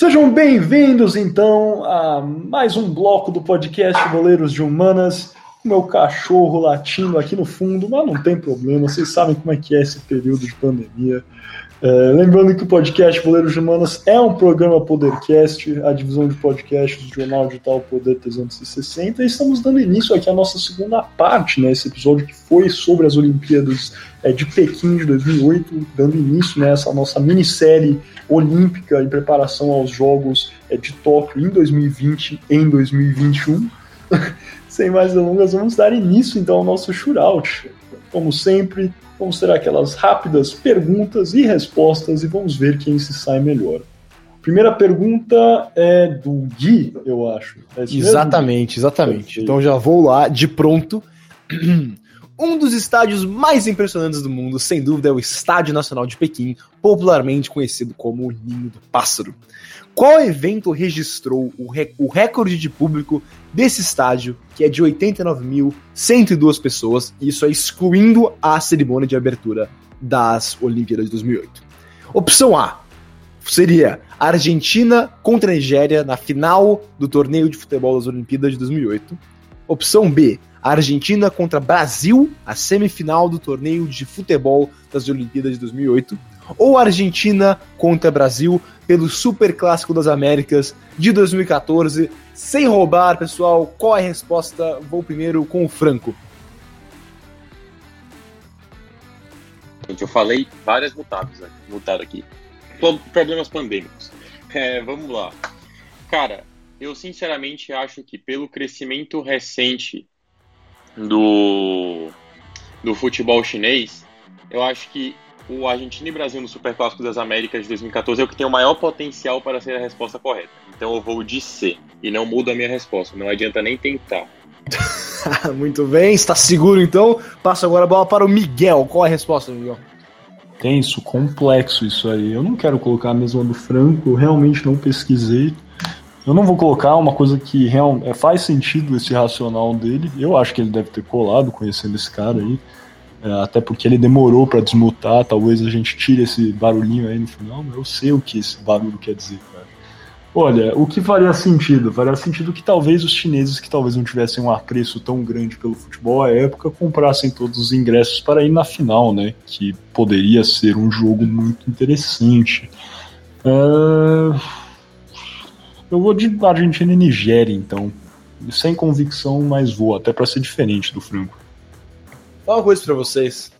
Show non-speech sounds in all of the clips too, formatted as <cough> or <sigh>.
Sejam bem-vindos, então, a mais um bloco do podcast Boleiros de Humanas. O meu cachorro latindo aqui no fundo, mas não tem problema, vocês sabem como é que é esse período de pandemia. É, lembrando que o podcast Boleiros de Humanas é um programa Podercast, a divisão de podcasts do jornal digital Poder 360, e estamos dando início aqui à nossa segunda parte, né, esse episódio que foi sobre as Olimpíadas é, de Pequim de 2008, dando início nessa né, nossa minissérie olímpica em preparação aos Jogos é, de Tóquio em 2020 em 2021. <laughs> Sem mais delongas, vamos dar início então ao nosso shootout. Como sempre, vamos ter aquelas rápidas perguntas e respostas e vamos ver quem se sai melhor. Primeira pergunta é do Gui, eu acho. É exatamente, exatamente. Perfeito. Então já vou lá de pronto. <clears throat> Um dos estádios mais impressionantes do mundo, sem dúvida, é o Estádio Nacional de Pequim, popularmente conhecido como o Ninho do Pássaro. Qual evento registrou o, o recorde de público desse estádio, que é de 89.102 pessoas, e isso é excluindo a cerimônia de abertura das Olimpíadas de 2008? Opção A seria Argentina contra a Nigéria na final do torneio de futebol das Olimpíadas de 2008. Opção B, Argentina contra Brasil, a semifinal do torneio de futebol das Olimpíadas de 2008, ou Argentina contra Brasil pelo Super Clássico das Américas de 2014. Sem roubar, pessoal, qual é a resposta? Vou primeiro com o Franco. Eu falei várias mutadas, né? mutado aqui. Problemas pandêmicos. É, vamos lá. Cara, eu sinceramente acho que pelo crescimento recente do, do futebol chinês, eu acho que o Argentina e Brasil no Super Clássico das Américas de 2014 é o que tem o maior potencial para ser a resposta correta. Então eu vou de C e não mudo a minha resposta. Não adianta nem tentar. <laughs> Muito bem, está seguro então? Passo agora a bola para o Miguel. Qual é a resposta, Miguel? Tenso, complexo isso aí. Eu não quero colocar a mesma do Franco, eu realmente não pesquisei. Eu não vou colocar uma coisa que real, é, faz sentido esse racional dele. Eu acho que ele deve ter colado conhecendo esse cara aí. É, até porque ele demorou para desmutar. Talvez a gente tire esse barulhinho aí no final, mas eu sei o que esse barulho quer dizer, cara. Olha, o que faria sentido? Faria sentido que talvez os chineses, que talvez não tivessem um apreço tão grande pelo futebol à época, comprassem todos os ingressos para ir na final, né? Que poderia ser um jogo muito interessante. É eu vou de Argentina e Nigéria, então. Sem convicção, mas vou, até para ser diferente do Franco. Fala uma coisa pra vocês.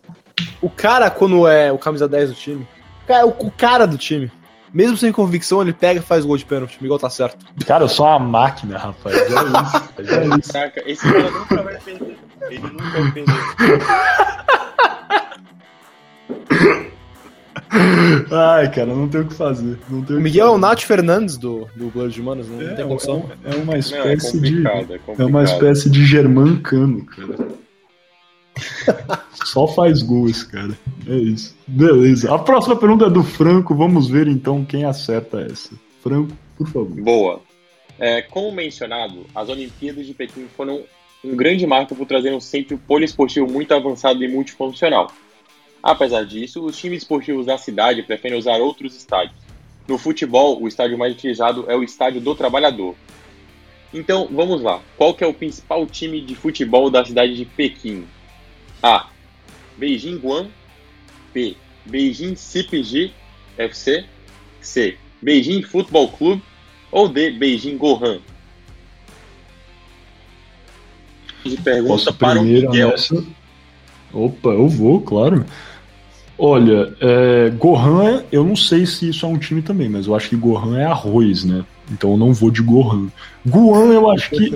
O cara, quando é o camisa 10 do time, o cara do time, mesmo sem convicção, ele pega e faz gol de pênalti. Miguel tá certo. Cara, eu sou uma máquina, rapaz. É isso. É isso. Saca, esse cara nunca vai perder. Ele nunca vai perder. <laughs> Ai, cara, não tem o que fazer. Não tem o Miguel é o Nath Fernandes do, do Blood de Manos, não, é, tem condição. É, uma espécie não, é de. É, é, uma espécie de germancano, cara. <laughs> Só faz gol esse cara. É isso. Beleza. A próxima pergunta é do Franco. Vamos ver então quem acerta essa. Franco, por favor. Boa. É, como mencionado, as Olimpíadas de Pequim foram um grande marco por trazer um centro poliesportivo muito avançado e multifuncional Apesar disso, os times esportivos da cidade preferem usar outros estádios. No futebol, o estádio mais utilizado é o Estádio do Trabalhador. Então, vamos lá. Qual que é o principal time de futebol da cidade de Pequim? A. Beijing Guan B. Beijing CPG FC C. Beijing Futebol Clube ou D. Beijing Gohan? De pergunta para o Miguel. Nessa? Opa, eu vou, claro. Olha, é, Gohan, eu não sei se isso é um time também, mas eu acho que Gohan é arroz, né? Então eu não vou de Gohan. Guan, eu acho que.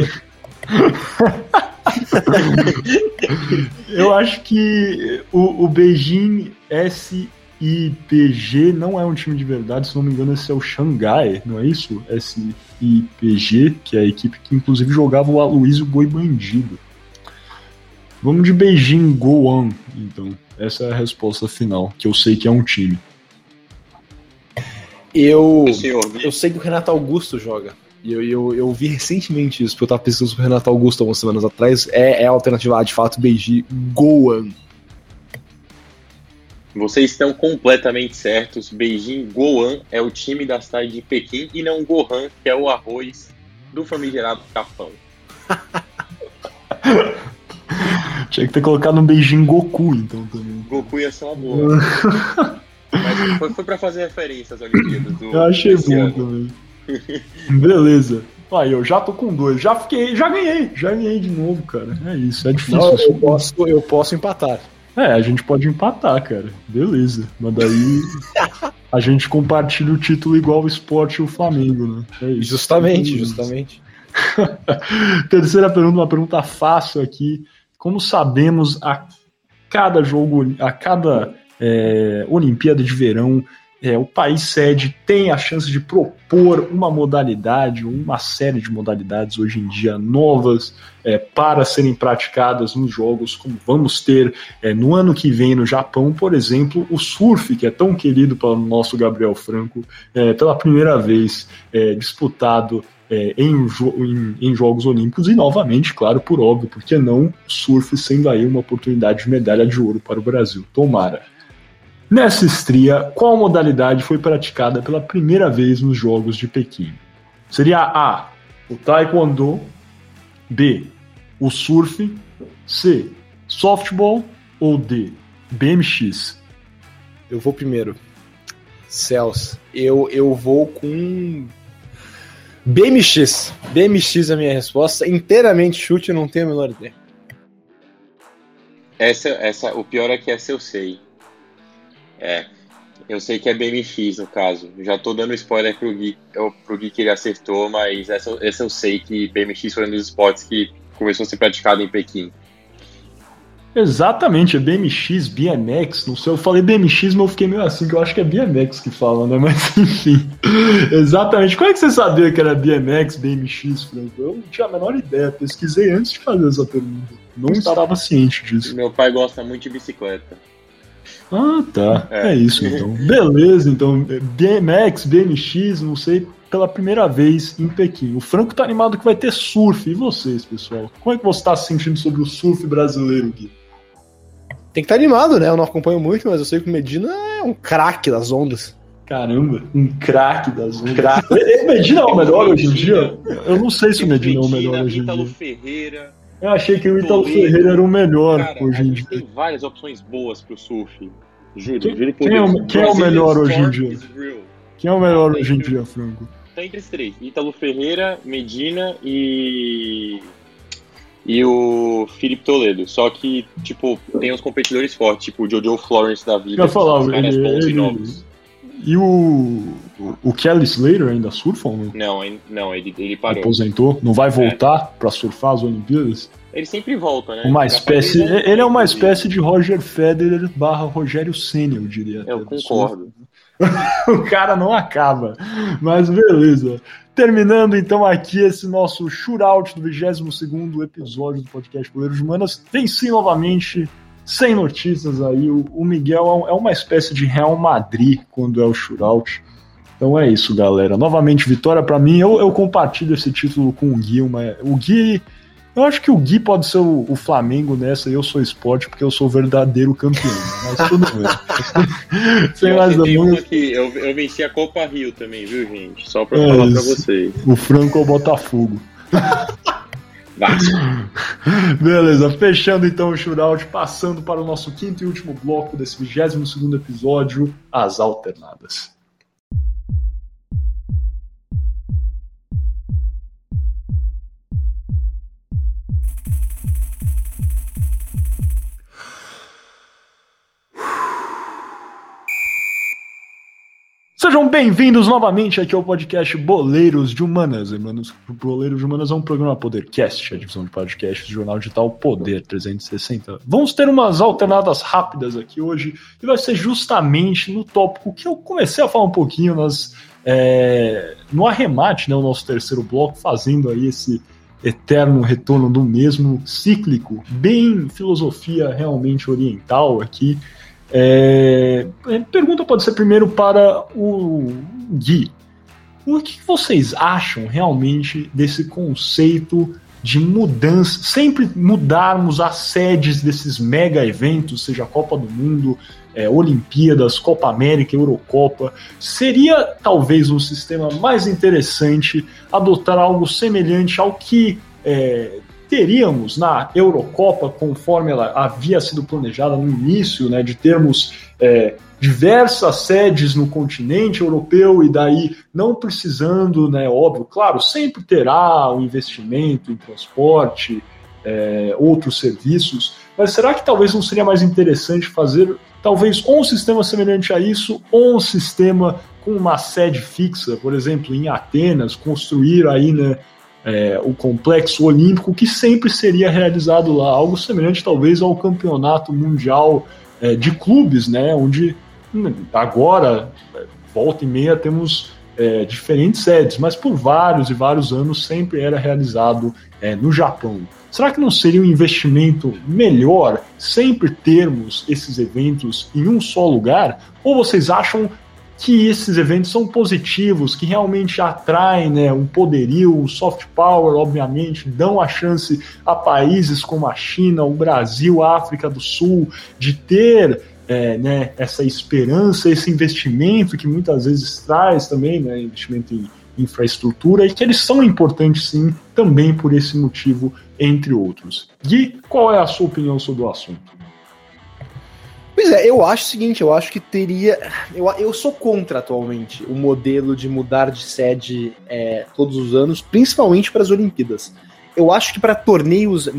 <laughs> eu acho que o, o Beijing SIPG não é um time de verdade, se não me engano, esse é o Xangai, não é isso? SIPG, que é a equipe que inclusive jogava o Aloysio Boi Bandido. Vamos de Beijing Goan, então. Essa é a resposta final, que eu sei que é um time. Eu, eu sei que o Renato Augusto joga. E eu, eu, eu vi recentemente isso, porque eu tava pensando sobre o Renato Augusto algumas semanas atrás. É, é a alternativa A, de fato, Beiji Goan. Vocês estão completamente certos. Beijing Goan é o time da cidade de Pequim e não Gohan, que é o arroz do famigerado Capão. <laughs> Tinha que ter colocado um beijinho Goku, então também. Goku ia ser uma boa. <laughs> Mas foi, foi pra fazer referência às Olimpíadas do. Eu achei bom ano. também. <laughs> Beleza. Aí, eu já tô com dois. Já fiquei, já ganhei. Já ganhei de novo, cara. É isso, é difícil. Não, eu, posso, eu posso empatar. É, a gente pode empatar, cara. Beleza. Mas daí a gente compartilha o título igual o esporte e o Flamengo, né? É isso. Justamente, justamente. <laughs> Terceira pergunta, uma pergunta fácil aqui. Como sabemos, a cada jogo, a cada é, Olimpíada de Verão, é, o país sede tem a chance de propor uma modalidade, uma série de modalidades hoje em dia novas é, para serem praticadas nos jogos, como vamos ter é, no ano que vem no Japão, por exemplo, o surf, que é tão querido pelo nosso Gabriel Franco, é, pela primeira vez é, disputado é, em, em, em, Jogos Olímpicos e novamente, claro, por óbvio, porque não surf sendo aí uma oportunidade de medalha de ouro para o Brasil. Tomara. Nessa estria, qual modalidade foi praticada pela primeira vez nos Jogos de Pequim? Seria A. O Taekwondo, B. O surf, C. Softball ou D. BMX? Eu vou primeiro. Celso, eu, eu vou com BMX. BMX é a minha resposta. Inteiramente chute, não tenho a menor ideia. Essa, essa, o pior é que essa eu sei. É. Eu sei que é BMX no caso. Já tô dando spoiler pro Gui, pro Gui que ele acertou, mas essa, essa eu sei que BMX foi um dos esportes que começou a ser praticado em Pequim. Exatamente, é BMX, BMX, não sei, eu falei BMX, mas eu fiquei meio assim, que eu acho que é BMX que fala, né? <laughs> Mas enfim, exatamente. Como é que você sabia que era BMX, BMX, Franco? Eu não tinha a menor ideia, pesquisei antes de fazer essa pergunta. Não estava ciente disso. Meu pai gosta muito de bicicleta. Ah, tá. É, é isso então. Beleza, então. BMX, BMX, não sei, pela primeira vez em Pequim. O Franco tá animado que vai ter surf. E vocês, pessoal? Como é que você tá se sentindo sobre o surf brasileiro, Gui? Tem que estar tá animado, né? Eu não acompanho muito, mas eu sei que o Medina é um craque das ondas. Caramba, um craque das ondas. Craque. O Medina é o melhor hoje em dia? Eu não sei se o Medina é o melhor hoje em dia. Ferreira. Eu achei que o Ítalo Ferreira era o melhor Cara, hoje em dia. Tem várias opções boas pro surf. Juro, quem, juro quem, Deus. É, quem é o melhor hoje em dia? Quem é o melhor ah, hoje em dia, Franco? Tá entre os três: Ítalo Ferreira, Medina e. E o Felipe Toledo. Só que, tipo, tem uns competidores fortes, tipo o Jojo Florence da vida. Eu falar, ele, ele, novos. E o, o Kelly Slater ainda surfa ou não? Não, não ele, ele parou. Aposentou? Não vai voltar é. para surfar as Olimpíadas? Ele sempre volta, né? Uma espécie, ele é uma espécie de Roger Federer barra Rogério Senna, eu diria. Eu concordo. <laughs> o cara não acaba. Mas beleza. Terminando então aqui esse nosso shootout do 22 episódio do podcast Goleiros Humanas. Tem sim novamente sem notícias aí. O, o Miguel é, é uma espécie de Real Madrid quando é o shootout. Então é isso, galera. Novamente, vitória para mim. Eu, eu compartilho esse título com o Gui. Uma, o Gui. Eu acho que o Gui pode ser o, o Flamengo nessa e eu sou esporte porque eu sou o verdadeiro campeão. Mas tudo bem. <laughs> Sem mais uma que eu, eu venci a Copa Rio também, viu, gente? Só pra é falar isso. pra vocês. O Franco é o Botafogo. <laughs> Vasco. Beleza, fechando então o shootout, passando para o nosso quinto e último bloco desse 22 segundo episódio, as alternadas. Sejam bem-vindos novamente aqui ao podcast Boleiros de Humanas. Humanas. Boleiros de Humanas é um programa Podercast, a divisão de podcasts do jornal digital Poder 360. Vamos ter umas alternadas rápidas aqui hoje e vai ser justamente no tópico que eu comecei a falar um pouquinho nas, é, no arremate, né, o nosso terceiro bloco, fazendo aí esse eterno retorno do mesmo cíclico, bem filosofia realmente oriental aqui. É, pergunta pode ser primeiro para o Gui. O que vocês acham realmente desse conceito de mudança, sempre mudarmos as sedes desses mega eventos, seja Copa do Mundo, é, Olimpíadas, Copa América, Eurocopa. Seria talvez um sistema mais interessante adotar algo semelhante ao que é, teríamos na Eurocopa, conforme ela havia sido planejada no início, né, de termos é, diversas sedes no continente europeu e daí não precisando, né, óbvio, claro, sempre terá o um investimento em transporte, é, outros serviços, mas será que talvez não seria mais interessante fazer talvez um sistema semelhante a isso ou um sistema com uma sede fixa, por exemplo, em Atenas, construir aí, né, é, o complexo olímpico que sempre seria realizado lá, algo semelhante talvez ao campeonato mundial é, de clubes, né, onde hum, agora volta e meia temos é, diferentes sedes, mas por vários e vários anos sempre era realizado é, no Japão. Será que não seria um investimento melhor sempre termos esses eventos em um só lugar? Ou vocês acham que esses eventos são positivos, que realmente atraem né, um poderio, um soft power, obviamente, dão a chance a países como a China, o Brasil, a África do Sul, de ter é, né, essa esperança, esse investimento que muitas vezes traz também, né, investimento em infraestrutura, e que eles são importantes sim, também por esse motivo, entre outros. Gui, qual é a sua opinião sobre o assunto? Pois é, eu acho o seguinte, eu acho que teria. Eu, eu sou contra atualmente o modelo de mudar de sede é, todos os anos, principalmente para as Olimpíadas. Eu acho que para torneios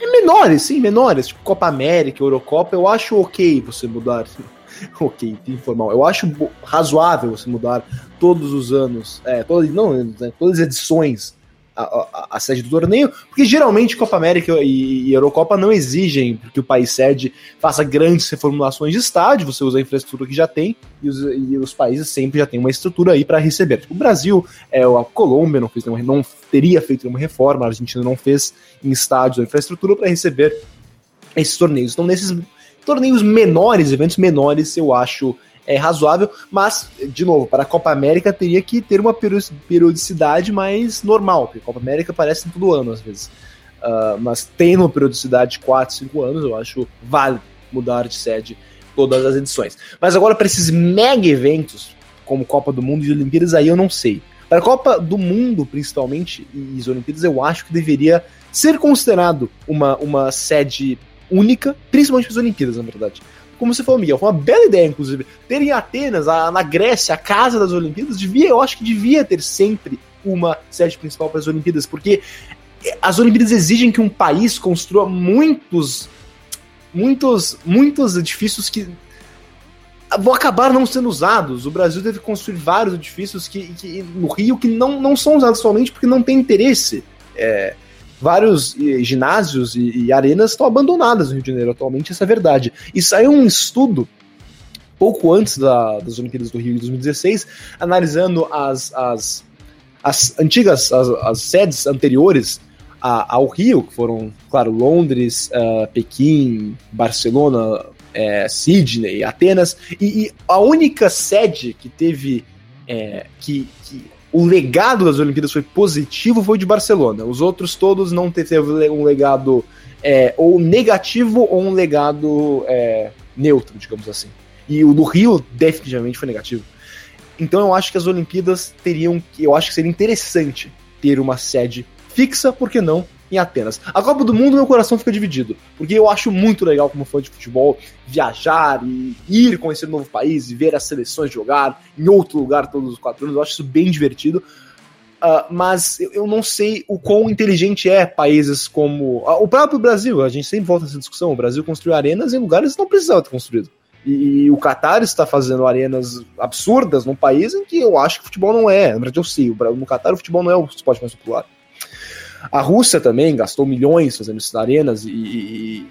menores, sim, menores, tipo Copa América, Eurocopa, eu acho ok você mudar. <laughs> ok, informal. Eu acho razoável você mudar todos os anos, é, todas, não, né, todas as edições a, a, sede do torneio, porque geralmente Copa América e, e, Eurocopa não exigem que o país sede faça grandes reformulações de estádio, você usa a infraestrutura que já tem e os, e os países sempre já têm uma estrutura aí para receber. Tipo, o Brasil, é, a Colômbia não, fez nenhuma, não teria feito nenhuma reforma, a Argentina não fez em estádios a infraestrutura para receber esses torneios. Então, nesses torneios menores, eventos menores, eu acho é razoável, mas, de novo, para a Copa América teria que ter uma periodicidade mais normal, porque a Copa América aparece todo ano, às vezes. Uh, mas tem uma periodicidade de 4, 5 anos, eu acho válido mudar de sede todas as edições. Mas agora, para esses mega eventos, como Copa do Mundo e Olimpíadas, aí eu não sei. Para a Copa do Mundo, principalmente, e as Olimpíadas, eu acho que deveria ser considerado uma, uma sede única, principalmente para as Olimpíadas, na verdade como você falou, Miguel, foi uma bela ideia, inclusive. Ter em Atenas, a, na Grécia, a casa das Olimpíadas, devia, eu acho que devia ter sempre uma sede principal para as Olimpíadas, porque as Olimpíadas exigem que um país construa muitos, muitos, muitos edifícios que vão acabar não sendo usados. O Brasil deve construir vários edifícios que, que no Rio que não, não são usados somente porque não tem interesse. É, vários ginásios e, e arenas estão abandonadas no Rio de Janeiro atualmente, essa é a verdade. E saiu um estudo pouco antes da, das Olimpíadas do Rio de 2016, analisando as, as, as antigas, as, as sedes anteriores a, ao Rio, que foram, claro, Londres, uh, Pequim, Barcelona, é, Sydney, Atenas, e, e, a única sede que teve é, que, que o legado das Olimpíadas foi positivo foi o de Barcelona. Os outros todos não teve um legado é, ou negativo ou um legado é, neutro, digamos assim. E o do Rio definitivamente foi negativo. Então eu acho que as Olimpíadas teriam, eu acho que seria interessante ter uma sede fixa, por que não em Atenas. A Copa do Mundo, meu coração fica dividido, porque eu acho muito legal, como fã de futebol, viajar e ir conhecer um novo país e ver as seleções jogar em outro lugar todos os quatro anos. Eu acho isso bem divertido. Uh, mas eu não sei o quão inteligente é países como uh, o próprio Brasil. A gente sempre volta nessa discussão. O Brasil construiu arenas em lugares que não precisava ter construído. E, e o Qatar está fazendo arenas absurdas num país em que eu acho que o futebol não é. Na verdade, eu sei. No Qatar, o futebol não é o esporte mais popular. A Rússia também gastou milhões fazendo essas arenas e, e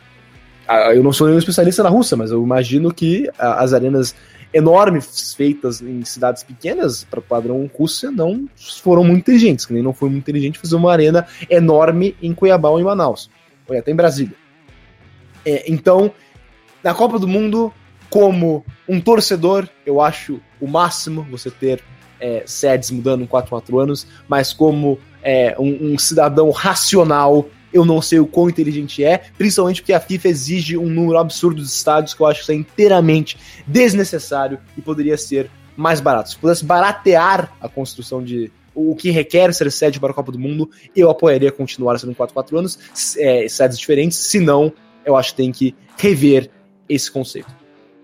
eu não sou nenhum especialista na Rússia, mas eu imagino que as arenas enormes feitas em cidades pequenas para o padrão Rússia não foram muito inteligentes, que nem não foi muito inteligente fazer uma arena enorme em Cuiabá ou em Manaus, ou até em Brasília. É, então, na Copa do Mundo, como um torcedor, eu acho o máximo você ter é, sedes mudando em 4 4 anos, mas como é, um, um, cidadão racional, eu não sei o quão inteligente é, principalmente porque a FIFA exige um número absurdo de estádios que eu acho que é inteiramente desnecessário e poderia ser mais barato. Se pudesse baratear a construção de o que requer ser sede para a Copa do Mundo, eu apoiaria continuar sendo 4 4 anos, é, sedes diferentes, se não, eu acho que tem que rever esse conceito.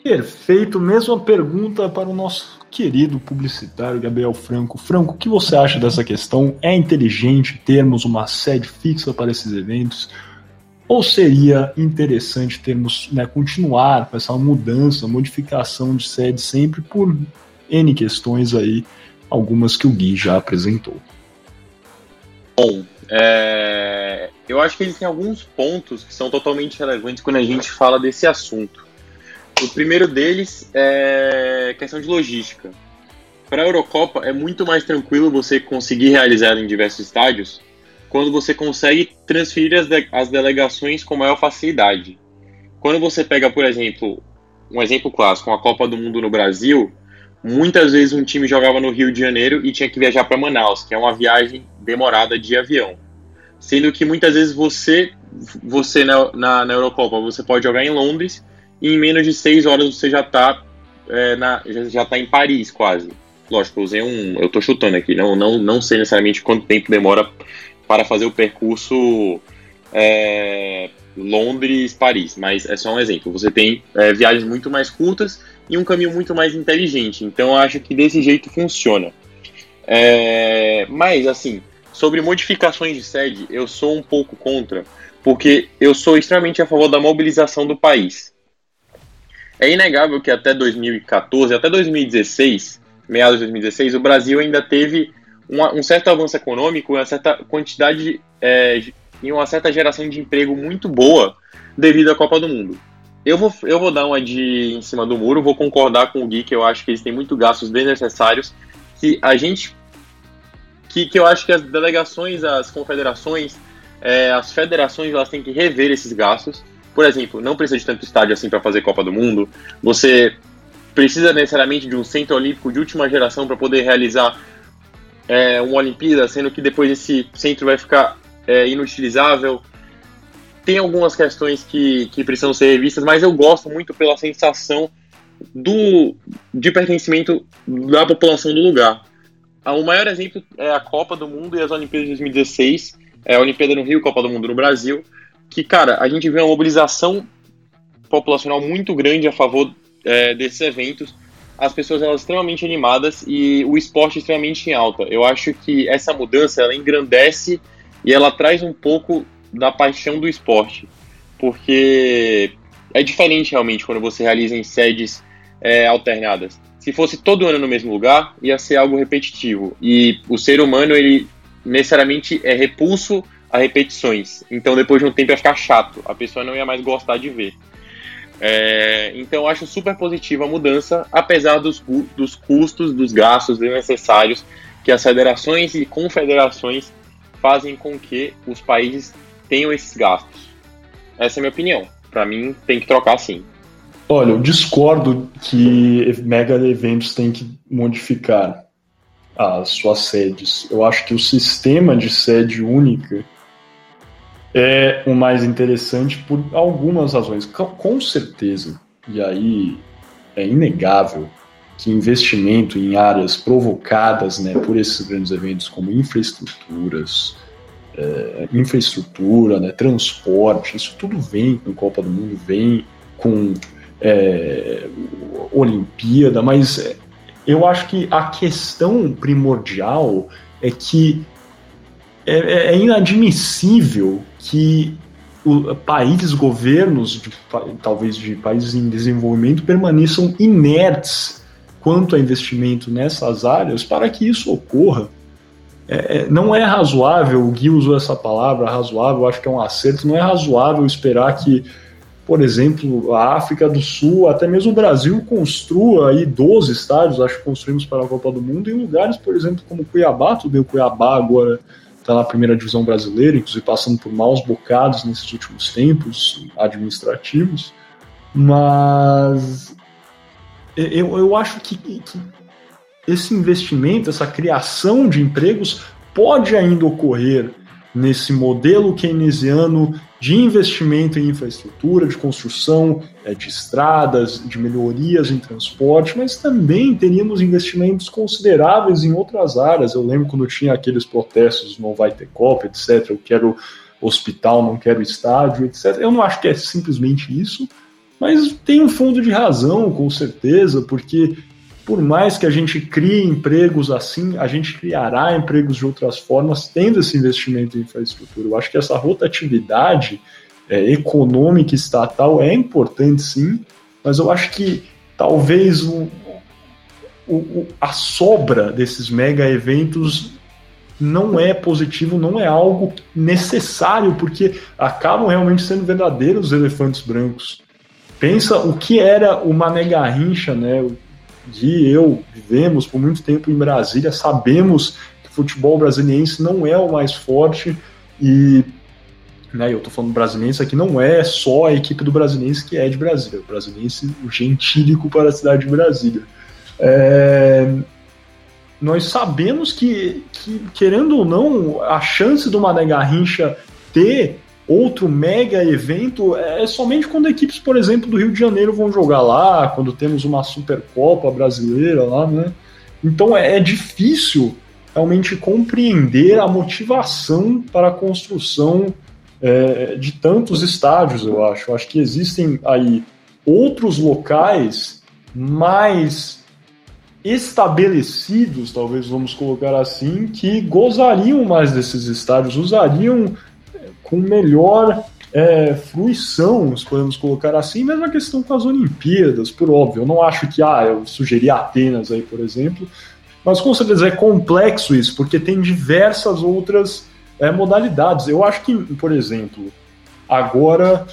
Perfeito, mesma pergunta para o nosso querido publicitário Gabriel Franco. Franco, o que você acha dessa questão? É inteligente termos uma sede fixa para esses eventos? Ou seria interessante termos, né, continuar com essa mudança, modificação de sede sempre por N questões aí, algumas que o Gui já apresentou? Bom, é... eu acho que existem alguns pontos que são totalmente relevantes quando a gente fala desse assunto. O primeiro deles é questão de logística. Para a Eurocopa é muito mais tranquilo você conseguir realizar em diversos estádios quando você consegue transferir as, de as delegações com maior facilidade. Quando você pega, por exemplo, um exemplo clássico, a Copa do Mundo no Brasil, muitas vezes um time jogava no Rio de Janeiro e tinha que viajar para Manaus, que é uma viagem demorada de avião. Sendo que muitas vezes você, você na, na, na Eurocopa, você pode jogar em Londres e em menos de seis horas você já está é, na, já, já tá em Paris quase. Lógico, eu usei um. Eu tô chutando aqui, não, não, não sei necessariamente quanto tempo demora para fazer o percurso é, Londres-Paris, mas é só um exemplo. Você tem é, viagens muito mais curtas e um caminho muito mais inteligente. Então eu acho que desse jeito funciona. É, mas assim, sobre modificações de sede, eu sou um pouco contra, porque eu sou extremamente a favor da mobilização do país. É inegável que até 2014, até 2016, meados de 2016, o Brasil ainda teve uma, um certo avanço econômico, uma certa quantidade é, e uma certa geração de emprego muito boa devido à Copa do Mundo. Eu vou, eu vou dar uma de em cima do muro, vou concordar com o Gui, que eu acho que eles têm muito gastos desnecessários, que a gente. que, que eu acho que as delegações, as confederações, é, as federações, elas têm que rever esses gastos por exemplo, não precisa de tanto estádio assim para fazer Copa do Mundo. Você precisa necessariamente de um centro olímpico de última geração para poder realizar é, uma Olimpíada, sendo que depois esse centro vai ficar é, inutilizável. Tem algumas questões que, que precisam ser revistas, mas eu gosto muito pela sensação do, de pertencimento da população do lugar. Ah, o maior exemplo é a Copa do Mundo e as Olimpíadas de 2016, é a Olimpíada no Rio, Copa do Mundo no Brasil, que, cara, a gente vê uma mobilização populacional muito grande a favor é, desses eventos. As pessoas elas extremamente animadas e o esporte extremamente em alta. Eu acho que essa mudança ela engrandece e ela traz um pouco da paixão do esporte, porque é diferente realmente quando você realiza em sedes é, alternadas. Se fosse todo ano no mesmo lugar, ia ser algo repetitivo e o ser humano ele necessariamente é repulso a repetições. Então, depois de um tempo ia ficar chato, a pessoa não ia mais gostar de ver. É, então, eu acho super positiva a mudança, apesar dos, dos custos, dos gastos desnecessários que as federações e confederações fazem com que os países tenham esses gastos. Essa é a minha opinião. Para mim, tem que trocar sim. Olha, eu discordo que mega eventos têm que modificar as suas sedes. Eu acho que o sistema de sede única é o mais interessante por algumas razões. Com certeza, e aí é inegável que investimento em áreas provocadas né, por esses grandes eventos, como infraestruturas, é, infraestrutura, né, transporte, isso tudo vem com Copa do Mundo, vem com é, Olimpíada, mas eu acho que a questão primordial é que é, é, é inadmissível que o, países, governos, de, talvez de países em desenvolvimento, permaneçam inertes quanto a investimento nessas áreas para que isso ocorra. É, é, não é razoável, o Gui usou essa palavra, razoável, acho que é um acerto, não é razoável esperar que, por exemplo, a África do Sul, até mesmo o Brasil, construa aí 12 estádios, acho que construímos para a Copa do Mundo, em lugares, por exemplo, como Cuiabá, tudo bem, o Cuiabá agora está na primeira divisão brasileira, inclusive passando por maus bocados nesses últimos tempos administrativos, mas eu, eu acho que, que esse investimento, essa criação de empregos pode ainda ocorrer nesse modelo keynesiano de investimento em infraestrutura, de construção é, de estradas, de melhorias em transporte, mas também teríamos investimentos consideráveis em outras áreas. Eu lembro quando tinha aqueles protestos, não vai ter Copa, etc. Eu quero hospital, não quero estádio, etc. Eu não acho que é simplesmente isso, mas tem um fundo de razão, com certeza, porque por mais que a gente crie empregos assim, a gente criará empregos de outras formas, tendo esse investimento em infraestrutura. Eu acho que essa rotatividade é, econômica estatal é importante sim, mas eu acho que talvez o, o, a sobra desses mega eventos não é positivo, não é algo necessário, porque acabam realmente sendo verdadeiros elefantes brancos. Pensa o que era o Mané Garrincha, né? Gui e eu vivemos por muito tempo em Brasília, sabemos que o futebol brasiliense não é o mais forte e né, eu tô falando brasiliense aqui, não é só a equipe do brasiliense que é de Brasília, o brasiliense o gentílico para a cidade de Brasília. É, nós sabemos que, que, querendo ou não, a chance do Mané Garrincha ter outro mega evento é somente quando equipes, por exemplo, do Rio de Janeiro vão jogar lá, quando temos uma Supercopa brasileira lá, né? Então é, é difícil realmente compreender a motivação para a construção é, de tantos estádios, eu acho. Eu acho que existem aí outros locais mais estabelecidos, talvez vamos colocar assim, que gozariam mais desses estádios, usariam com melhor é, fruição, podemos colocar assim, mesma questão com as Olimpíadas, por óbvio. Eu não acho que, ah, eu sugeri Atenas aí, por exemplo, mas com certeza é complexo isso, porque tem diversas outras é, modalidades. Eu acho que, por exemplo, agora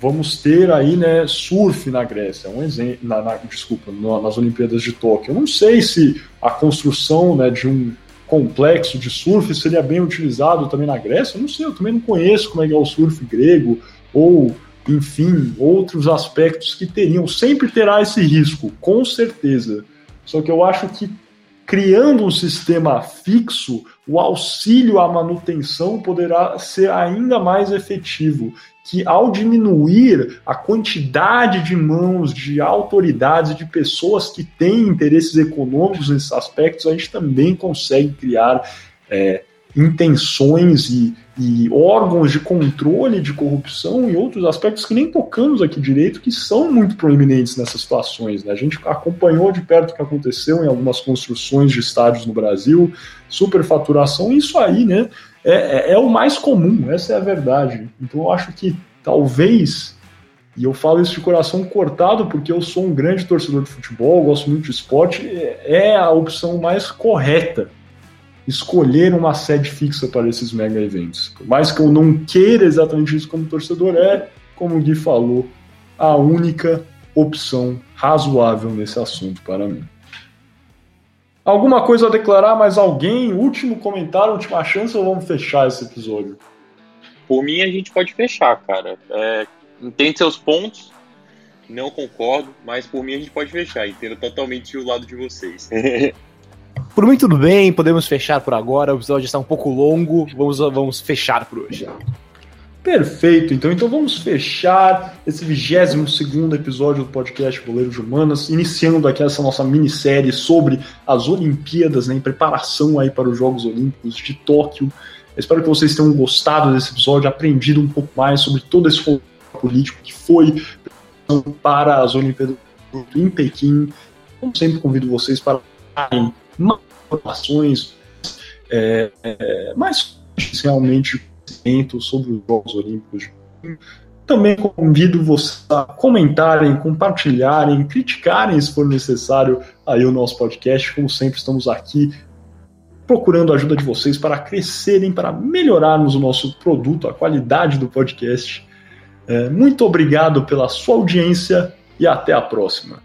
vamos ter aí, né, surf na Grécia, um exemplo, na, na, desculpa, nas Olimpíadas de Tóquio. Eu não sei se a construção, né, de um complexo de surf seria bem utilizado também na Grécia? Eu não sei, eu também não conheço como é é o surf grego, ou, enfim, outros aspectos que teriam. Sempre terá esse risco, com certeza. Só que eu acho que criando um sistema fixo, o auxílio à manutenção poderá ser ainda mais efetivo, que ao diminuir a quantidade de mãos, de autoridades, de pessoas que têm interesses econômicos nesses aspectos, a gente também consegue criar é, intenções e, e, órgãos de controle de corrupção e outros aspectos que nem tocamos aqui direito, que são muito proeminentes nessas situações. Né? A gente acompanhou de perto o que aconteceu em algumas construções de estádios no Brasil, superfaturação, isso aí né, é, é, é o mais comum, essa é a verdade. Então eu acho que talvez e eu falo isso de coração cortado porque eu sou um grande torcedor de futebol, gosto muito de esporte, é a opção mais correta escolher uma sede fixa para esses mega eventos. Por mais que eu não queira exatamente isso como torcedor, é, como o Gui falou, a única opção razoável nesse assunto para mim. Alguma coisa a declarar, mais alguém? Último comentário, última chance ou vamos fechar esse episódio? Por mim, a gente pode fechar, cara. É, entende seus pontos, não concordo, mas por mim a gente pode fechar. Entendo totalmente o lado de vocês. <laughs> Por mim, tudo bem, podemos fechar por agora. O episódio está um pouco longo, vamos, vamos fechar por hoje. Perfeito, então, então vamos fechar esse 22 episódio do podcast Boleiro de Humanas, iniciando aqui essa nossa minissérie sobre as Olimpíadas, né, em preparação aí para os Jogos Olímpicos de Tóquio. espero que vocês tenham gostado desse episódio, aprendido um pouco mais sobre todo esse político que foi para as Olimpíadas em Pequim. Como sempre, convido vocês para informações, é, é, mais realmente sobre os Jogos Olímpicos. Também convido vocês a comentarem, compartilharem, criticarem, se for necessário, aí o nosso podcast. Como sempre, estamos aqui procurando a ajuda de vocês para crescerem, para melhorarmos o nosso produto, a qualidade do podcast. É, muito obrigado pela sua audiência e até a próxima.